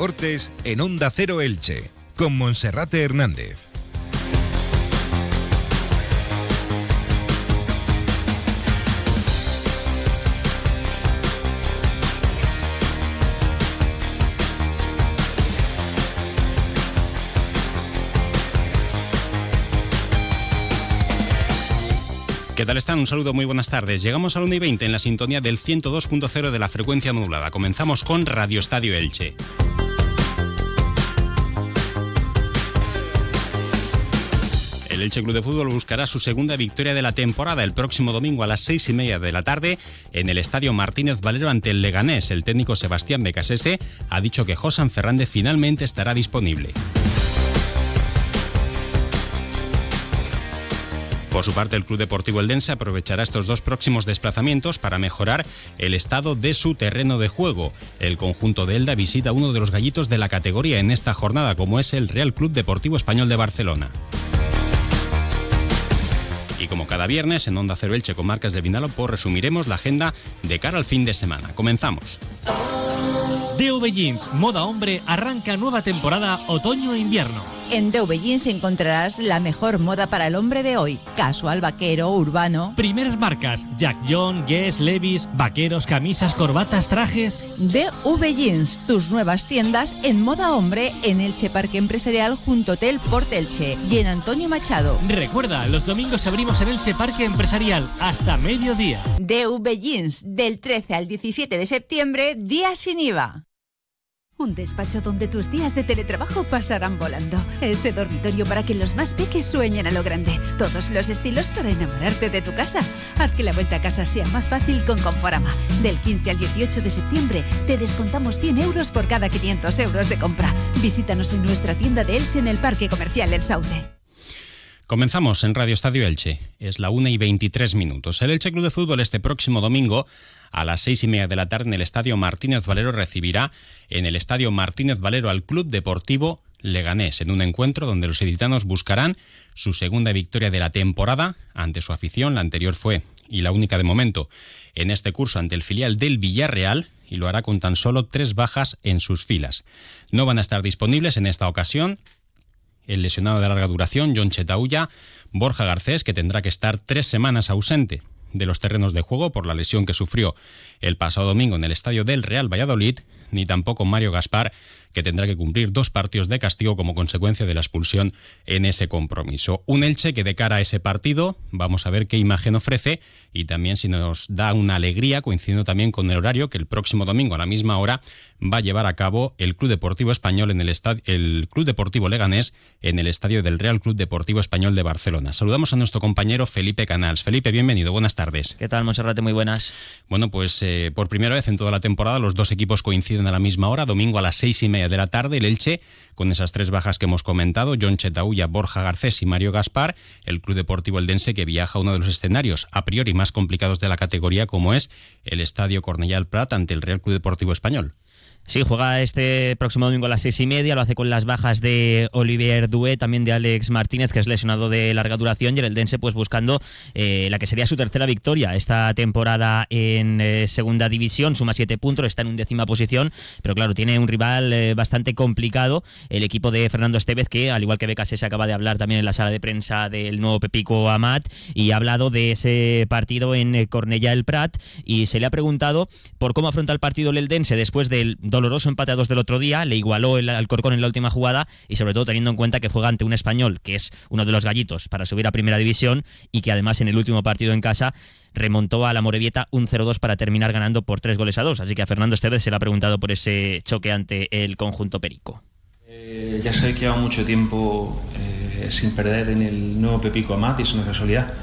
deportes en Onda Cero Elche, con Monserrate Hernández. ¿Qué tal están? Un saludo, muy buenas tardes. Llegamos al 1 y 20 en la sintonía del 102.0 de la frecuencia modulada. Comenzamos con Radio Estadio Elche. El Elche Club de Fútbol buscará su segunda victoria de la temporada el próximo domingo a las seis y media de la tarde en el Estadio Martínez Valero ante el Leganés. El técnico Sebastián Becasese ha dicho que Josan Fernández finalmente estará disponible. Por su parte, el Club Deportivo Eldense aprovechará estos dos próximos desplazamientos para mejorar el estado de su terreno de juego. El conjunto de Elda visita uno de los gallitos de la categoría en esta jornada, como es el Real Club Deportivo Español de Barcelona. Y como cada viernes en Onda Cero Elche con marcas de Vinalopó resumiremos la agenda de cara al fin de semana. Comenzamos. DV Jeans, moda hombre, arranca nueva temporada otoño-invierno. En DV Jeans encontrarás la mejor moda para el hombre de hoy. Casual, vaquero, urbano. Primeras marcas, Jack John, Guess, Levis, vaqueros, camisas, corbatas, trajes. DV Jeans, tus nuevas tiendas en moda hombre en Elche Parque Empresarial junto Hotel Portelche y en Antonio Machado. Recuerda, los domingos abrimos en Elche Parque Empresarial hasta mediodía. DV Jeans, del 13 al 17 de septiembre, día sin IVA. Un despacho donde tus días de teletrabajo pasarán volando. Ese dormitorio para que los más peques sueñen a lo grande. Todos los estilos para enamorarte de tu casa. Haz que la vuelta a casa sea más fácil con Conforama. Del 15 al 18 de septiembre te descontamos 100 euros por cada 500 euros de compra. Visítanos en nuestra tienda de Elche en el Parque Comercial El Sauce. Comenzamos en Radio Estadio Elche. Es la 1 y 23 minutos. El Elche Club de Fútbol este próximo domingo a las seis y media de la tarde en el Estadio Martínez Valero recibirá en el Estadio Martínez Valero al Club Deportivo Leganés en un encuentro donde los editanos buscarán su segunda victoria de la temporada ante su afición. La anterior fue, y la única de momento, en este curso ante el filial del Villarreal y lo hará con tan solo tres bajas en sus filas. No van a estar disponibles en esta ocasión el lesionado de larga duración, John Chetaulla, Borja Garcés, que tendrá que estar tres semanas ausente de los terrenos de juego por la lesión que sufrió el pasado domingo en el estadio del Real Valladolid, ni tampoco Mario Gaspar, que tendrá que cumplir dos partidos de castigo como consecuencia de la expulsión en ese compromiso. Un Elche que de cara a ese partido vamos a ver qué imagen ofrece y también si nos da una alegría, coincidiendo también con el horario que el próximo domingo a la misma hora va a llevar a cabo el Club Deportivo Español en el estadio, el Club Deportivo Leganés en el estadio del Real Club Deportivo Español de Barcelona. Saludamos a nuestro compañero Felipe Canals. Felipe, bienvenido, buenas tardes. ¿Qué tal, Monserrate? Muy buenas. Bueno, pues eh, por primera vez en toda la temporada los dos equipos coinciden a la misma hora, domingo a las seis y media de la tarde, el Elche, con esas tres bajas que hemos comentado, John Chetaulla, Borja Garcés y Mario Gaspar, el Club Deportivo Eldense que viaja a uno de los escenarios a priori más complicados de la categoría como es el Estadio Cornellà Prat ante el Real Club Deportivo Español. Sí, juega este próximo domingo a las seis y media, lo hace con las bajas de Olivier Dué, también de Alex Martínez, que es lesionado de larga duración, y el Eldense pues buscando eh, la que sería su tercera victoria esta temporada en eh, segunda división, suma siete puntos, está en undécima posición, pero claro, tiene un rival eh, bastante complicado, el equipo de Fernando Estevez, que al igual que Becas se acaba de hablar también en la sala de prensa del nuevo Pepico Amat, y ha hablado de ese partido en Cornellà el Prat, y se le ha preguntado por cómo afronta el partido el Eldense después del doloroso empate a dos del otro día, le igualó el Alcorcón en la última jugada y sobre todo teniendo en cuenta que juega ante un español que es uno de los gallitos para subir a primera división y que además en el último partido en casa remontó a la Morevieta un 0-2 para terminar ganando por tres goles a dos. Así que a Fernando Estevez se le ha preguntado por ese choque ante el conjunto perico. Eh, ya sé que lleva mucho tiempo eh, sin perder en el nuevo Pepico Amat y es una casualidad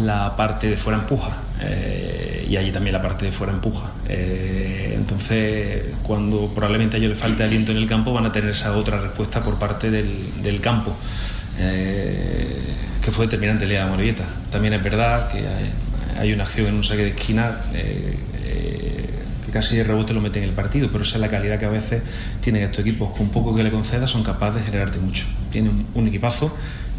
la parte de fuera empuja eh, y allí también la parte de fuera empuja. Eh, entonces, cuando probablemente a ellos les falte aliento en el campo, van a tener esa otra respuesta por parte del, del campo, eh, que fue determinante el día de Morevieta. También es verdad que hay, hay, una acción en un saque de esquina que casi de rebote lo mete en el partido, pero esa es la calidad que a veces tienen estos equipos, con poco que le conceda son capaces de generarte mucho. Tienen un equipazo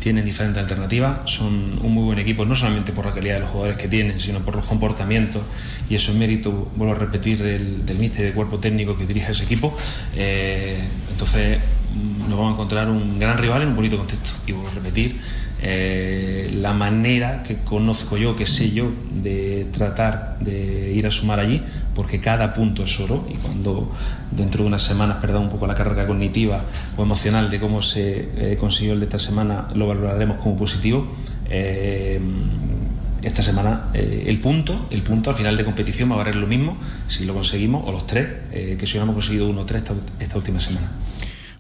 tienen diferentes alternativas, son un muy buen equipo, no solamente por la calidad de los jugadores que tienen, sino por los comportamientos, y eso es mérito, vuelvo a repetir, del, del míster y del cuerpo técnico que dirige ese equipo. Eh, entonces nos vamos a encontrar un gran rival en un bonito contexto, y vuelvo a repetir, eh, la manera que conozco yo, que sé yo, de tratar de ir a sumar allí, porque cada punto es oro y cuando dentro de unas semanas perdamos un poco la carga cognitiva o emocional de cómo se eh, consiguió el de esta semana, lo valoraremos como positivo. Eh, esta semana el punto, el punto al final de competición va a valer lo mismo si lo conseguimos, o los tres, que si hemos conseguido uno o tres esta última semana.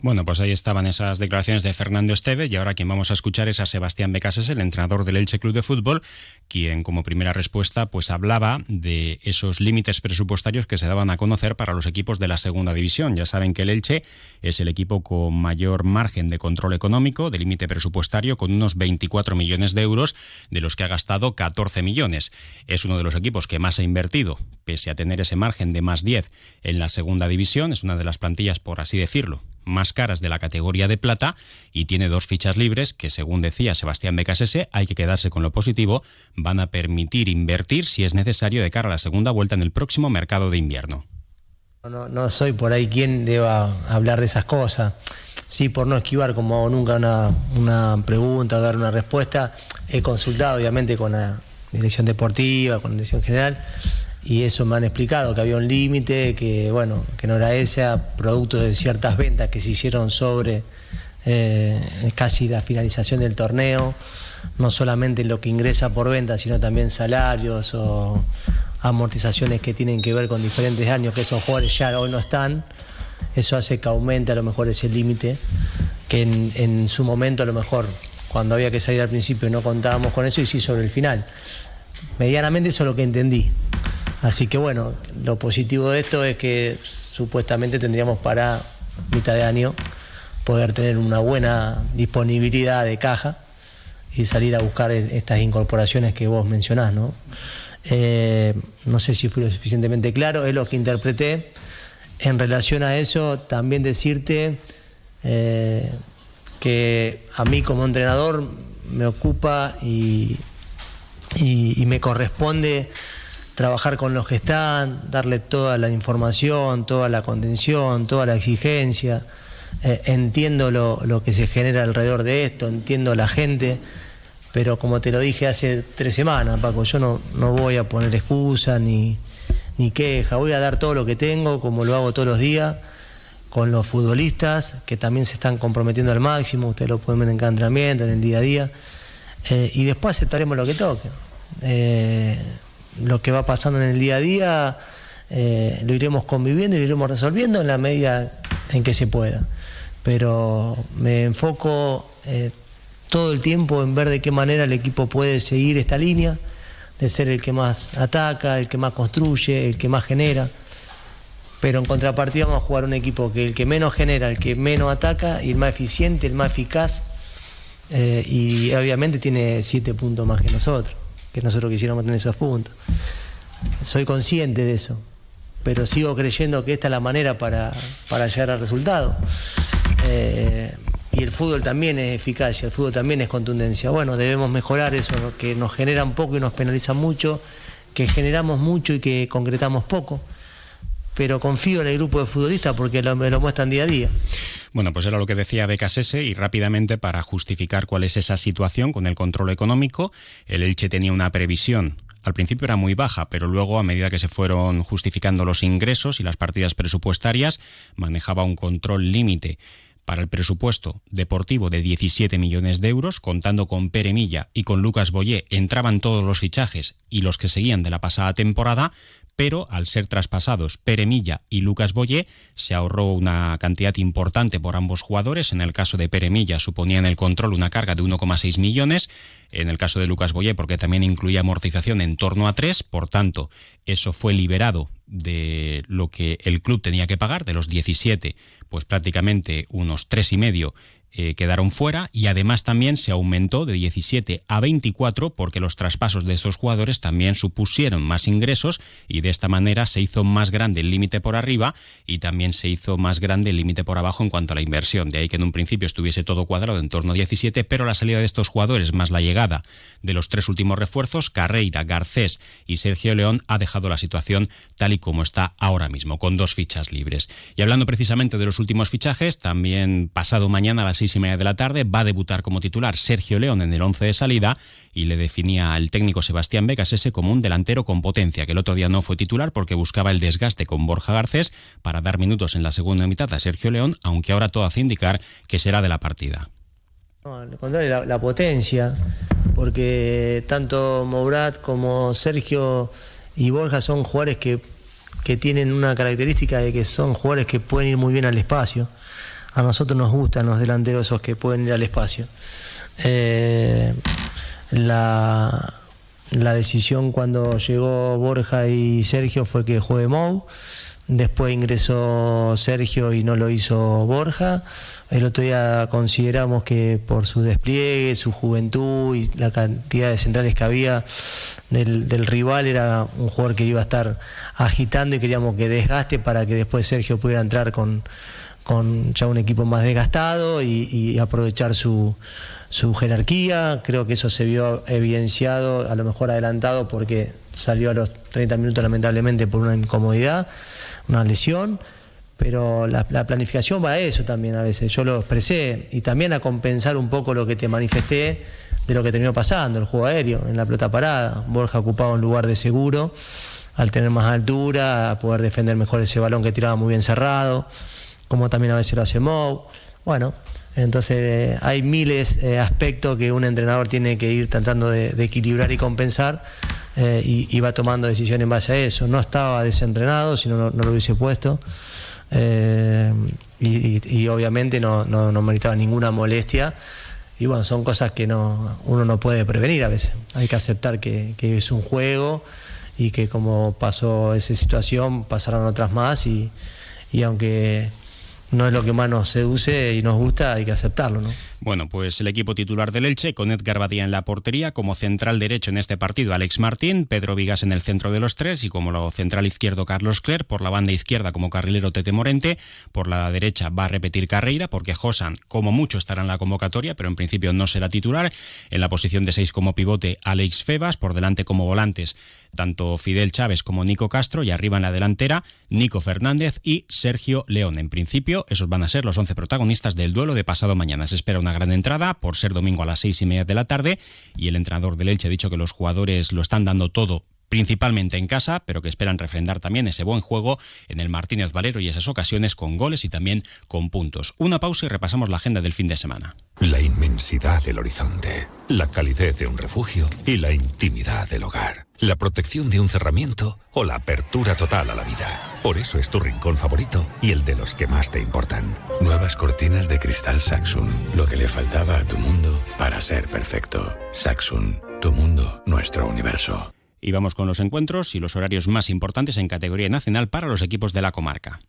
Bueno, pues ahí estaban esas declaraciones de Fernando Esteve y ahora quien vamos a escuchar es a Sebastián Becases, el entrenador del Elche Club de Fútbol, quien como primera respuesta pues hablaba de esos límites presupuestarios que se daban a conocer para los equipos de la segunda división. Ya saben que el Elche es el equipo con mayor margen de control económico, de límite presupuestario, con unos 24 millones de euros, de los que ha gastado 14 millones. Es uno de los equipos que más ha invertido, pese a tener ese margen de más 10 en la segunda división. Es una de las plantillas, por así decirlo, más caras de la categoría de plata y tiene dos fichas libres que, según decía Sebastián Becasese, hay que quedarse con lo positivo, van a permitir invertir si es necesario de cara a la segunda vuelta en el próximo mercado de invierno. No, no soy por ahí quien deba hablar de esas cosas. Sí, por no esquivar como hago nunca una, una pregunta, dar una respuesta, he consultado obviamente con la dirección deportiva, con la dirección general y eso me han explicado que había un límite, que bueno, que no era ese, producto de ciertas ventas que se hicieron sobre eh, casi la finalización del torneo, no solamente lo que ingresa por venta, sino también salarios o amortizaciones que tienen que ver con diferentes años que esos jugadores ya hoy no están. Eso hace que aumente a lo mejor ese límite, que en, en su momento a lo mejor cuando había que salir al principio no contábamos con eso y sí sobre el final. Medianamente eso es lo que entendí. Así que bueno, lo positivo de esto es que supuestamente tendríamos para mitad de año poder tener una buena disponibilidad de caja y salir a buscar estas incorporaciones que vos mencionás, ¿no? Eh, no sé si fui lo suficientemente claro, es lo que interpreté. En relación a eso, también decirte eh, que a mí como entrenador me ocupa y me corresponde trabajar con los que están, darle toda la información, toda la contención, toda la exigencia. Eh, entiendo lo, que se genera alrededor de esto, entiendo la gente, pero como te lo dije hace tres semanas, Paco, yo no, no voy a poner excusa ni, ni queja, voy a dar todo lo que tengo, como lo hago todos los días, con los futbolistas, que también se están comprometiendo al máximo, ustedes lo pueden ver en entrenamiento, en el día a día, eh, y después aceptaremos lo que toque. Eh, lo que va pasando en el día a día eh, lo iremos conviviendo y lo iremos resolviendo en la medida en que se pueda. Pero me enfoco eh, todo el tiempo en ver de qué manera el equipo puede seguir esta línea, de ser el que más ataca, el que más construye, el que más genera. Pero en contrapartida vamos a jugar un equipo que el que menos genera, el que menos ataca y el más eficiente, el más eficaz. Eh, y obviamente tiene siete puntos más que nosotros que nosotros quisiéramos tener esos puntos. Soy consciente de eso, pero sigo creyendo que esta es la manera para, llegar al resultado. Eh, y el fútbol también es eficacia, el fútbol también es contundencia. Bueno, debemos mejorar eso, que nos genera un poco y nos penaliza mucho, que generamos mucho y que concretamos poco. Pero confío en el grupo de futbolistas porque me lo muestran día a día. Bueno, pues era lo que decía Becasese y rápidamente para justificar cuál es esa situación con el control económico, el Elche tenía una previsión. Al principio era muy baja, pero luego a medida que se fueron justificando los ingresos y las partidas presupuestarias, manejaba un control límite para el presupuesto deportivo de 17 millones de euros, contando con Pere Milla y con Lucas Boyé, entraban todos los fichajes y los que seguían de la pasada temporada, pero al ser traspasados Pere Milla y Lucas Boyé, se ahorró una cantidad importante por ambos jugadores. En el caso de Pere Milla suponía en el control una carga de 1,6 millones, en el caso de Lucas Boyé porque también incluía amortización en torno a 3, por tanto, eso fue liberado de lo que el club tenía que pagar, de los 17, pues prácticamente unos tres y medio eh, quedaron fuera y además también se aumentó de 17 a 24 porque los traspasos de esos jugadores también supusieron más ingresos y de esta manera se hizo más grande el límite por arriba y también se hizo más grande el límite por abajo en cuanto a la inversión. De ahí que en un principio estuviese todo cuadrado en torno a 17, pero la salida de estos jugadores más la llegada de los tres últimos refuerzos, Carreira, Garcés y Sergio León, ha dejado la situación tal y como está ahora mismo, con dos fichas libres. Y hablando precisamente de los últimos fichajes, también pasado mañana a las y media de la tarde va a debutar como titular Sergio León en el once de salida y le definía el técnico Sebastián Becas ese como un delantero con potencia, que el otro día no fue titular porque buscaba el desgaste con Borja Garcés para dar minutos en la segunda mitad a Sergio León, aunque ahora todo hace indicar que será de la partida. al contrario, la, potencia, porque tanto Mourat como Sergio y Borja son jugadores que, que tienen una característica de que son jugadores que pueden ir muy bien al espacio. A nosotros nos gustan los delanteros esos que pueden ir al espacio. Eh, la, la decisión cuando llegó Borja y Sergio fue que juegue Mou. Después ingresó Sergio y no lo hizo Borja. El otro día consideramos que por su despliegue, su juventud y la cantidad de centrales que había del, del, rival era un jugador que iba a estar agitando y queríamos que desgaste para que después Sergio pudiera entrar con, con ya un equipo más desgastado y, aprovechar su, jerarquía, creo que eso se vio evidenciado, a lo mejor adelantado porque salió a los 30 minutos lamentablemente por una incomodidad, una lesión, pero la, la, planificación va a eso también a veces, yo lo expresé, y también a compensar un poco lo que te manifesté de lo que terminó pasando, el juego aéreo, en la pelota parada, Borja ocupaba un lugar de seguro, al tener más altura, a poder defender mejor ese balón que tiraba muy bien cerrado, como también a veces lo hace Mou, bueno, entonces eh, hay miles de eh, aspectos que un entrenador tiene que ir tratando de, equilibrar y compensar eh, y, va tomando decisiones en base a eso. No estaba desentrenado, si no, no, lo hubiese puesto. Y, obviamente no, no, no meritaba ninguna molestia. Y bueno, son cosas que no, uno no puede prevenir a veces. Hay que aceptar que, que es un juego y que como pasó esa situación, pasarán otras más y, y aunque no es lo que más nos seduce y nos gusta, hay que aceptarlo, ¿no? Bueno, pues el equipo titular del Elche, con Edgar Badía en la portería, como central derecho en este partido Alex Martín, Pedro Vigas en el centro de los tres y como lo central izquierdo Carlos Cler, por la banda izquierda como carrilero Tete Morente, por la derecha va a repetir Carreira porque Josan como mucho estará en la convocatoria, pero en principio no será titular, en la posición de seis como pivote Alex Febas, por delante como volantes tanto Fidel Chávez como Nico Castro y arriba en la delantera Nico Fernández y Sergio León. En principio, esos van a ser los 11 protagonistas del duelo de pasado mañana. Se espera una gran entrada por ser domingo a las seis y media de la tarde y el entrenador del Elche ha dicho que los jugadores lo están dando todo principalmente en casa, pero que esperan refrendar también ese buen juego en el Martínez Valero y esas ocasiones con goles y también con puntos. Una pausa y repasamos la agenda del fin de semana. La inmensidad del horizonte, la calidez de un refugio y la intimidad del hogar, la protección de un cerramiento o la apertura total a la vida. Por eso es tu rincón favorito y el de los que más te importan. Nuevas cortinas de cristal Saxon, lo que le faltaba a tu mundo para ser perfecto. Saxon, tu mundo, nuestro universo. Y vamos con los encuentros y los horarios más importantes en categoría nacional para los equipos de la comarca.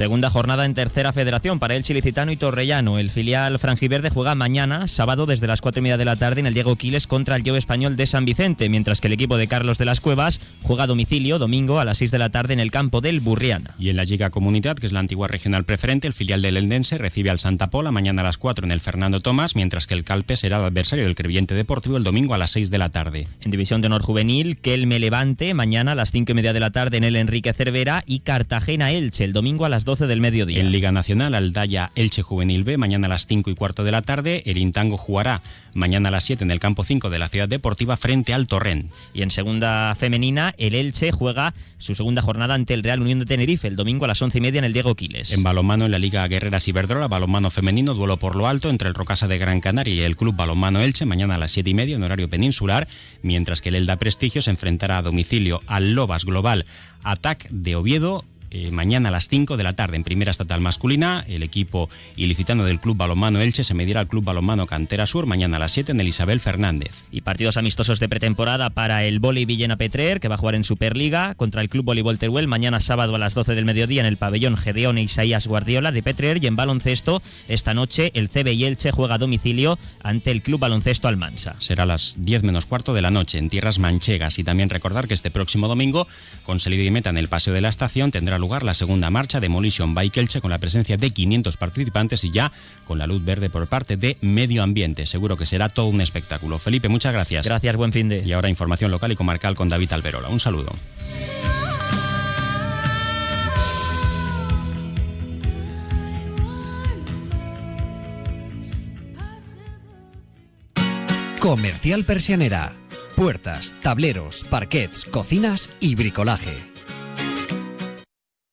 Segunda jornada en tercera federación para el Chilicitano y Torrellano. El filial franjiverde juega mañana, sábado, desde las cuatro y media de la tarde en el Diego Quiles contra el Yo Español de San Vicente, mientras que el equipo de Carlos de las Cuevas juega a domicilio domingo a las 6 de la tarde en el campo del Burriana. Y en la Liga Comunidad, que es la antigua regional preferente, el filial del Eldense recibe al Santa Pola mañana a las 4 en el Fernando Tomás, mientras que el Calpe será el adversario del Crevillente Deportivo el domingo a las 6 de la tarde. En División de Honor Juvenil, Kelme Levante, mañana a las 5 y media de la tarde en el Enrique Cervera y Cartagena Elche, el domingo a las 12 del mediodía. En Liga Nacional, Aldaya Elche Juvenil B, mañana a las 5 y cuarto de la tarde. El Intango jugará mañana a las 7 en el campo 5 de la Ciudad Deportiva frente al Torrent. Y en segunda femenina, el Elche juega su segunda jornada ante el Real Unión de Tenerife el domingo a las 11 y media en el Diego Quiles. En balonmano, en la Liga Guerreras Iberdrola, balonmano femenino, duelo por lo alto entre el Rocasa de Gran Canaria y el Club Balonmano Elche, mañana a las 7 y media en horario peninsular, mientras que el Elda Prestigio se enfrentará a domicilio al Lobas Global Atac de Oviedo eh, mañana a las 5 de la tarde en primera estatal masculina. El equipo ilicitano del Club Balonmano Elche se medirá al Club Balonmano Cantera Sur mañana a las 7 en el Isabel Fernández. Y partidos amistosos de pretemporada para el Boli Villena Petrer, que va a jugar en Superliga, contra el Club Voleibol Teruel mañana sábado a las 12 del mediodía en el pabellón Gedeón e Isaías Guardiola de Petrer. Y en baloncesto, esta noche el CB y Elche juega a domicilio ante el Club Baloncesto Almansa. Será a las 10 menos cuarto de la noche en tierras manchegas. Y también recordar que este próximo domingo, con salida y meta en el Paseo de la Estación, tendrá lugar la segunda marcha Demolition Bike Elche con la presencia de 500 participantes y ya con la luz verde por parte de Medio Ambiente. Seguro que será todo un espectáculo. Felipe, muchas gracias. Gracias, buen fin de. Y ahora información local y comarcal con David Alberola. Un saludo. Comercial Persianera. Puertas, tableros, parquets, cocinas y bricolaje